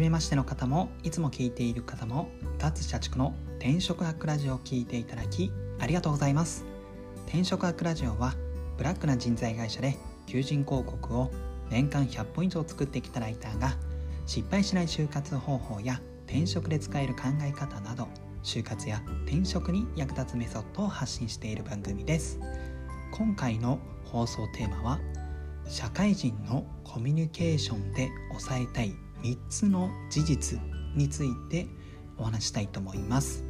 初めましての方もいつも聞いている方も脱社畜の転職アックラジオを聞いていただきありがとうございます。転職アックラジオはブラックな人材会社で求人広告を年間100本以上作ってきたライターが失敗しない就活方法や転職で使える考え方など就活や転職に役立つメソッドを発信している番組です。今回の放送テーマは社会人のコミュニケーションで抑えたい3つの事実についてお話したいと思います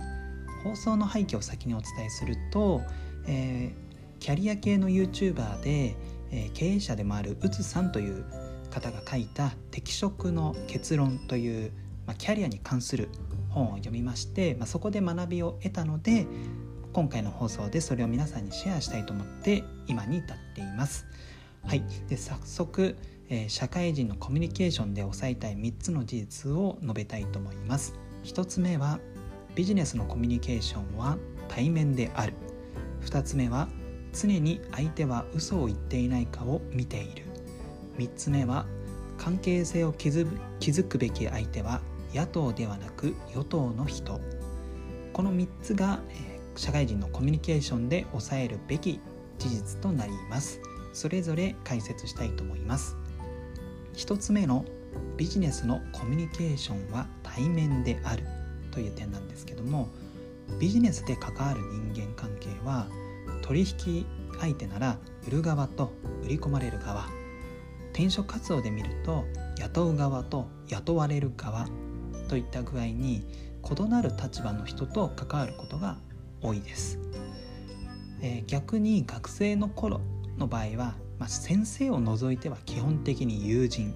放送の背景を先にお伝えすると、えー、キャリア系の YouTuber で、えー、経営者でもあるうつさんという方が書いた「適職の結論」という、まあ、キャリアに関する本を読みまして、まあ、そこで学びを得たので今回の放送でそれを皆さんにシェアしたいと思って今に至っています。はい、で早速、え、社会人のコミュニケーションで押さえたい3つの事実を述べたいと思います。1つ目はビジネスのコミュニケーションは対面である。2つ目は常に相手は嘘を言っていないかを見ている。3つ目は関係性を築くべき相手は野党ではなく与党の人この3つが、え、社会人のコミュニケーションで抑えるべき事実となりますそれぞれ解説したいと思います1つ目のビジネスのコミュニケーションは対面であるという点なんですけどもビジネスで関わる人間関係は取引相手なら売る側と売り込まれる側転職活動で見ると雇う側と雇われる側といった具合に異なる立場の人と関わることが多いです、えー、逆に学生の頃の場合は、まあ、先生を除いては基本的に友人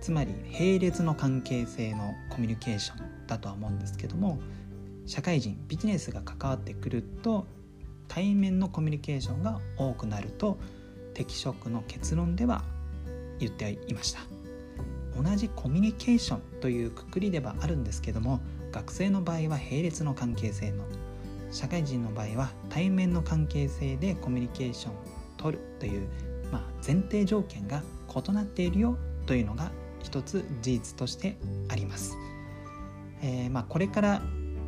つまり並列の関係性のコミュニケーションだとは思うんですけども社会人ビジネスが関わってくると対面のコミュニケーションが多くなると適職の結論では言っていました。同じコミュニケーションというくくりではあるんですけども学生の場合は並列の関係性の社会人の場合は対面の関係性でコミュニケーションを取るという、まあ、前提条件が異なっているよというのが一つ事実としてあります。えー、まあ、これから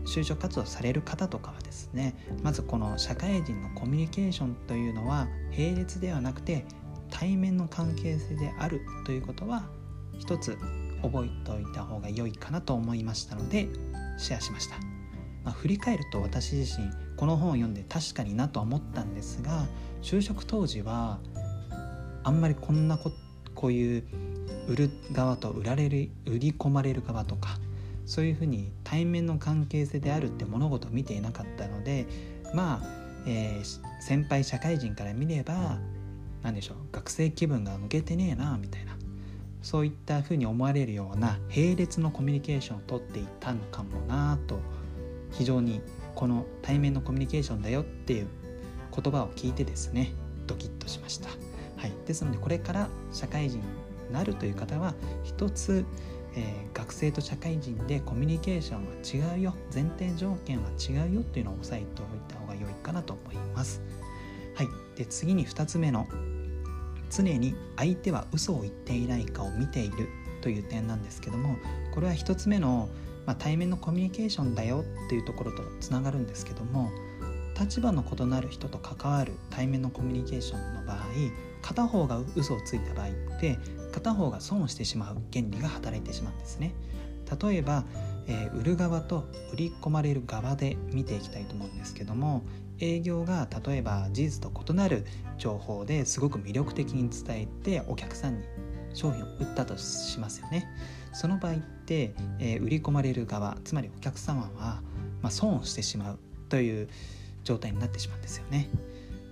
就職活動される方とかはですねまずこの社会人のコミュニケーションというのは並列ではなくて対面の関係性であるということは一つ覚えておいた方が良いかなと思いましたのでシェアしました、まあ、振り返ると私自身この本を読んで確かになと思ったんですが就職当時はあんまりこんなここういう売る側と売られる売り込まれる側とかそういうふうに対面の関係性であるって物事を見ていなかったのでまあ、えー、先輩社会人から見れば何でしょう学生気分が抜けてねえなみたいなそういったふうに思われるような並列のコミュニケーションをとっていたのかもなと非常にこの対面のコミュニケーションだよっていう言葉を聞いてですねドキッとしました、はい、ですのでこれから社会人になるという方は一つ、えー、学生と社会人でコミュニケーションは違うよ。前提条件は違うよっていうのを押さえておいた方が良いかなと思います。はい。で次に2つ目の常に相手は嘘を言っていないかを見ているという点なんですけどもこれは1つ目の、まあ、対面のコミュニケーションだよっていうところとつながるんですけども立場の異なる人と関わる対面のコミュニケーションの場合片方が嘘をついた場合って片方が損をしてしまう原理が働いてしまうんですね。例えば、えー、売る側と売り込まれる側で見ていきたいと思うんですけども営業が例えば事実と異なる情報ですごく魅力的に伝えてお客さんに商品を売ったとしますよね。その場合って、えー、売り込まれる側つまりお客様は、まあ、損をしてしまうという状態になってしまうんですよね。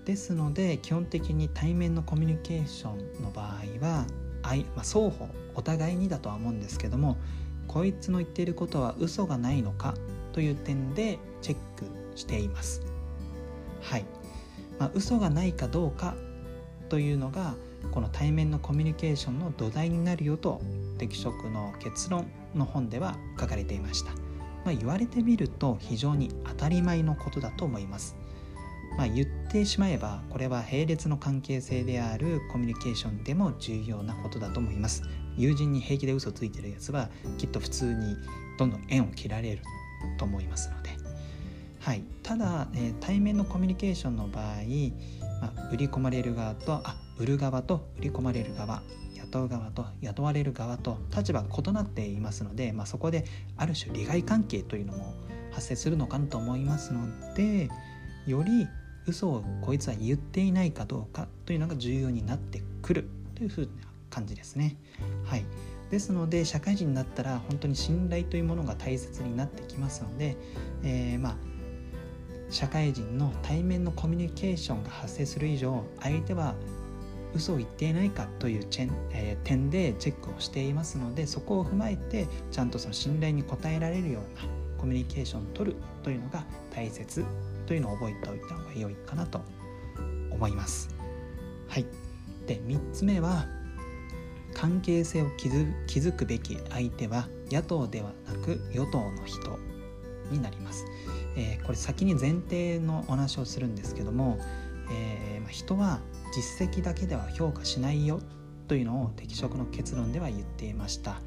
ですので基本的に対面のコミュニケーションの場合はまあ、双方お互いにだとは思うんですけどもこいつの言っていることは嘘がないのかという点でチェックしています。はい、まあ、嘘がないかどうかというのがこの対面のコミュニケーションの土台になるよと適職の結論の本では書かれていました、まあ、言われてみると非常に当たり前のことだと思います。まあ、言ってしまえばこれは並列の関係性であるコミュニケーションでも重要なことだと思います。友人に平気で嘘ついてるやつはきっと普通にどんどん縁を切られると思いますので、はい、ただ、えー、対面のコミュニケーションの場合、まあ、売り込まれる側とあ売る側と売り込まれる側雇う側と雇われる側と立場が異なっていますので、まあ、そこである種利害関係というのも発生するのかなと思いますのでより嘘をこいつは言っていないかどうかというのが重要になってくるというふうな感じですね。はい、ですので社会人になったら本当に信頼というものが大切になってきますので、えー、まあ社会人の対面のコミュニケーションが発生する以上相手は嘘を言っていないかというチェン、えー、点でチェックをしていますのでそこを踏まえてちゃんとその信頼に応えられるようなコミュニケーションを取るというのが大切というのを覚えておいた方が良いかなと思います。はい、で3つ目は関係性を築くべき相手は野党ではなく与党の人になります。えー、これ先に前提のお話をするんですけども、えー、人は実績だけでは評価しないよというのを適職の結論では言っていました。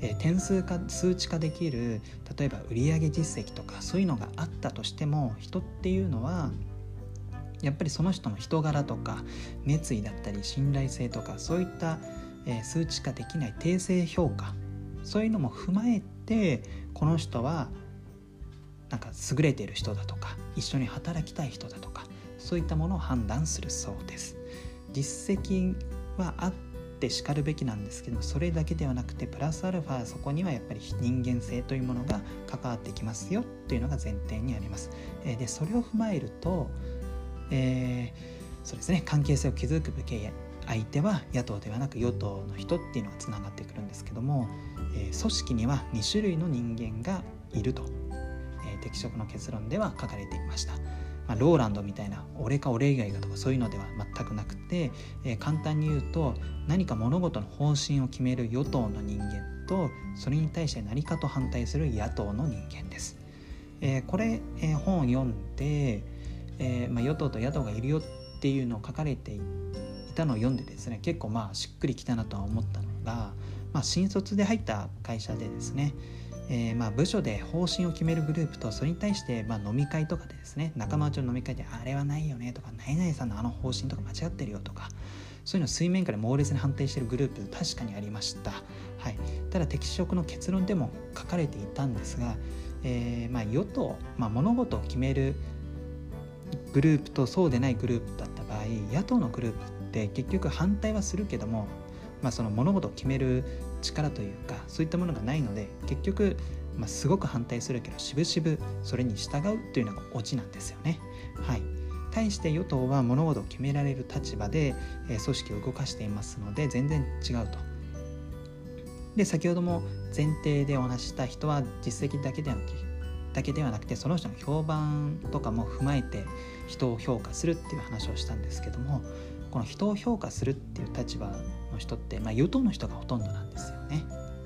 えー、点数化数値化できる例えば売上実績とかそういうのがあったとしても人っていうのはやっぱりその人の人柄とか熱意だったり信頼性とかそういった、えー、数値化できない定性評価そういうのも踏まえてこの人はなんか優れている人だとか一緒に働きたい人だとかそういったものを判断するそうです。実績はあっってしかるべきなんですけどそれだけではなくてプラスアルファそこにはやっぱり人間性というものが関わってきますよというのが前提にあります。えでそれを踏まえると、えー、そうですね関係性を築くべき相手は野党ではなく与党の人っていうのがつながってくるんですけども、えー、組織には2種類の人間がいると、えー、適職の結論では書かれていました。まあ、ローランドみたいな俺か俺以外かとかそういうのでは全くなくて、えー、簡単に言うと何か物事の方針を決める与党の人間とそれに対して何かと反対する野党の人間です。えー、これ、えー、本を読んで、えまあ、与党と野党がいるよっていうのを書かれていたのを読んでですね結構まあしっくりきたなとは思ったのが、まあ、新卒で入った会社でですねえー、まあ部署で方針を決めるグループとそれに対してまあ飲み会とかでですね仲間内の飲み会であれはないよねとか何々さんのあの方針とか間違ってるよとかそういうのを水面下で猛烈に反対してるグループ確かにありました、はい、ただ適職の結論でも書かれていたんですが、えー、まあ与党、まあ、物事を決めるグループとそうでないグループだった場合野党のグループって結局反対はするけども、まあ、その物事を決める力というかそういったものがないので結局、まあ、すごく反対するけどしぶしぶそれに従うというのがオチなんですよね。はい対して与党は物事を決められる立場で、え組織を動かしていますので全然違うと。で先ほども前提でお話した人は実績だけではなくだけではなくてその人の評判とかも踏まえて人を評価するっていう話をしたんですけどもこの人を評価するっていう立場の人って、まあ、与党の人がほとんどなんですよね。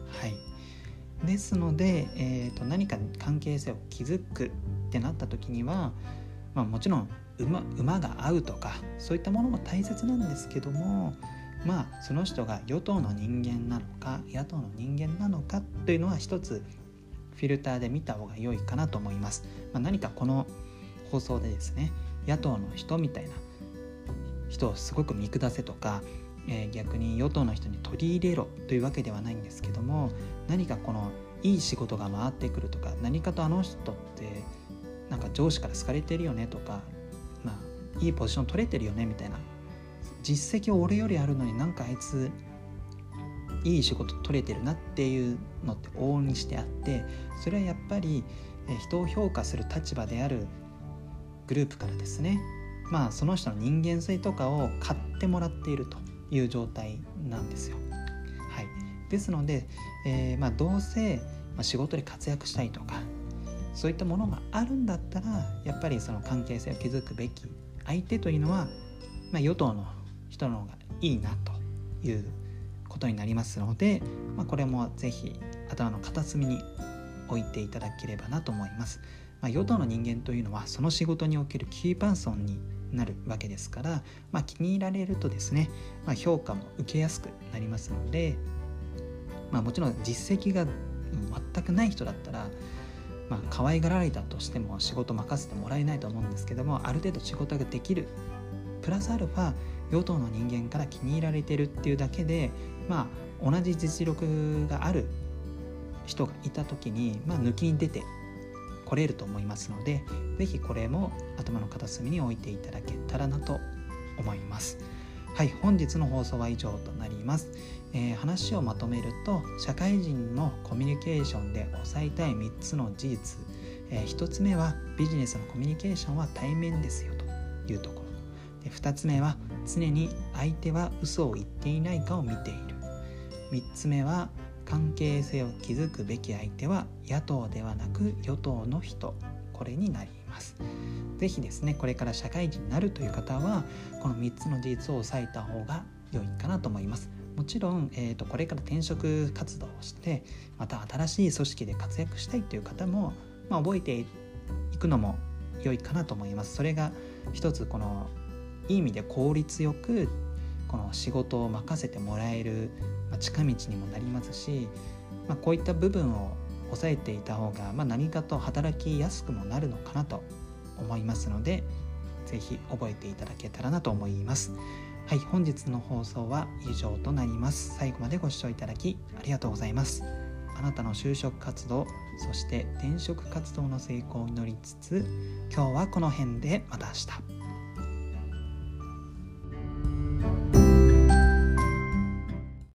はい、ですので、えーと、何か関係性を築くってなった時には、まあ、もちろん馬馬が合うとかそういったものも大切なんですけどもまあその人が与党の人間なのか野党の人間なのかというのは一つフィルターで見た方が良いかなと思います。まあ、何かこの放送でですね野党の人みたいな人をすごく見下せとかえー、逆に与党の人に取り入れろというわけではないんですけども何かこのいい仕事が回ってくるとか何かとあの人ってなんか上司から好かれてるよねとか、まあ、いいポジション取れてるよねみたいな実績を俺よりあるのになんかあいついい仕事取れてるなっていうのって往々にしてあってそれはやっぱり人を評価する立場であるグループからですねまあその人の人間性とかを買ってもらっているという状態なんですよ。はい、ですので、えー、まあ、どうせ、ま仕事で活躍したいとかそういったものがあるんだったらやっぱりその関係性を築くべき相手というのは、まあ、与党の人の方がいいなということになりますので、まあ、これも是非頭の片隅に置いていただければなと思います。まあ、与党の人間というのはその仕事におけるキーパーソンになるわけですから、まあ、気に入られるとですね、まあ、評価も受けやすくなりますので、まあ、もちろん実績が全くない人だったら、まあ、可愛がられたとしても仕事任せてもらえないと思うんですけどもある程度仕事ができるプラスアルファ与党の人間から気に入られてるっていうだけでまあ同じ実力がある人がいた時に、まあ、抜きに出て来れると思いますので是非これも頭の片隅に置いていただけたらなと思います。はい本日の放送は以上となります、えー、話をまとめると社会人のコミュニケーションで押さえたい3つの事実、えー、1つ目はビジネスのコミュニケーションは対面ですよというところ。で2つ目は常に相手は嘘を言っていないかを見ている。3つ目は関係性を築くべき相手は野党ではなく与党の人。これになります。是非ですねこれから社会人になるという方はこの3つの事実を押さえた方が良いかなと思います。もちろん、えーと、これから転職活動をしてまた新しい組織で活躍したいという方も、まあ、覚えていくのも良いかなと思います。それが一つこのいい意味で効率よくこの仕事を任せてもらえる近道にもなりますし、まあ、こういった部分を抑えていた方が、まあ、何かと働きやすくもなるのかなと思いますので是非覚えていただけたらなと思います。はい、本日の放送は以上となります。最後までご視聴いただきありがとうございます。あなたの就職活動、そして転職活動の成功を祈りつつ、今日はこの辺でまた明日。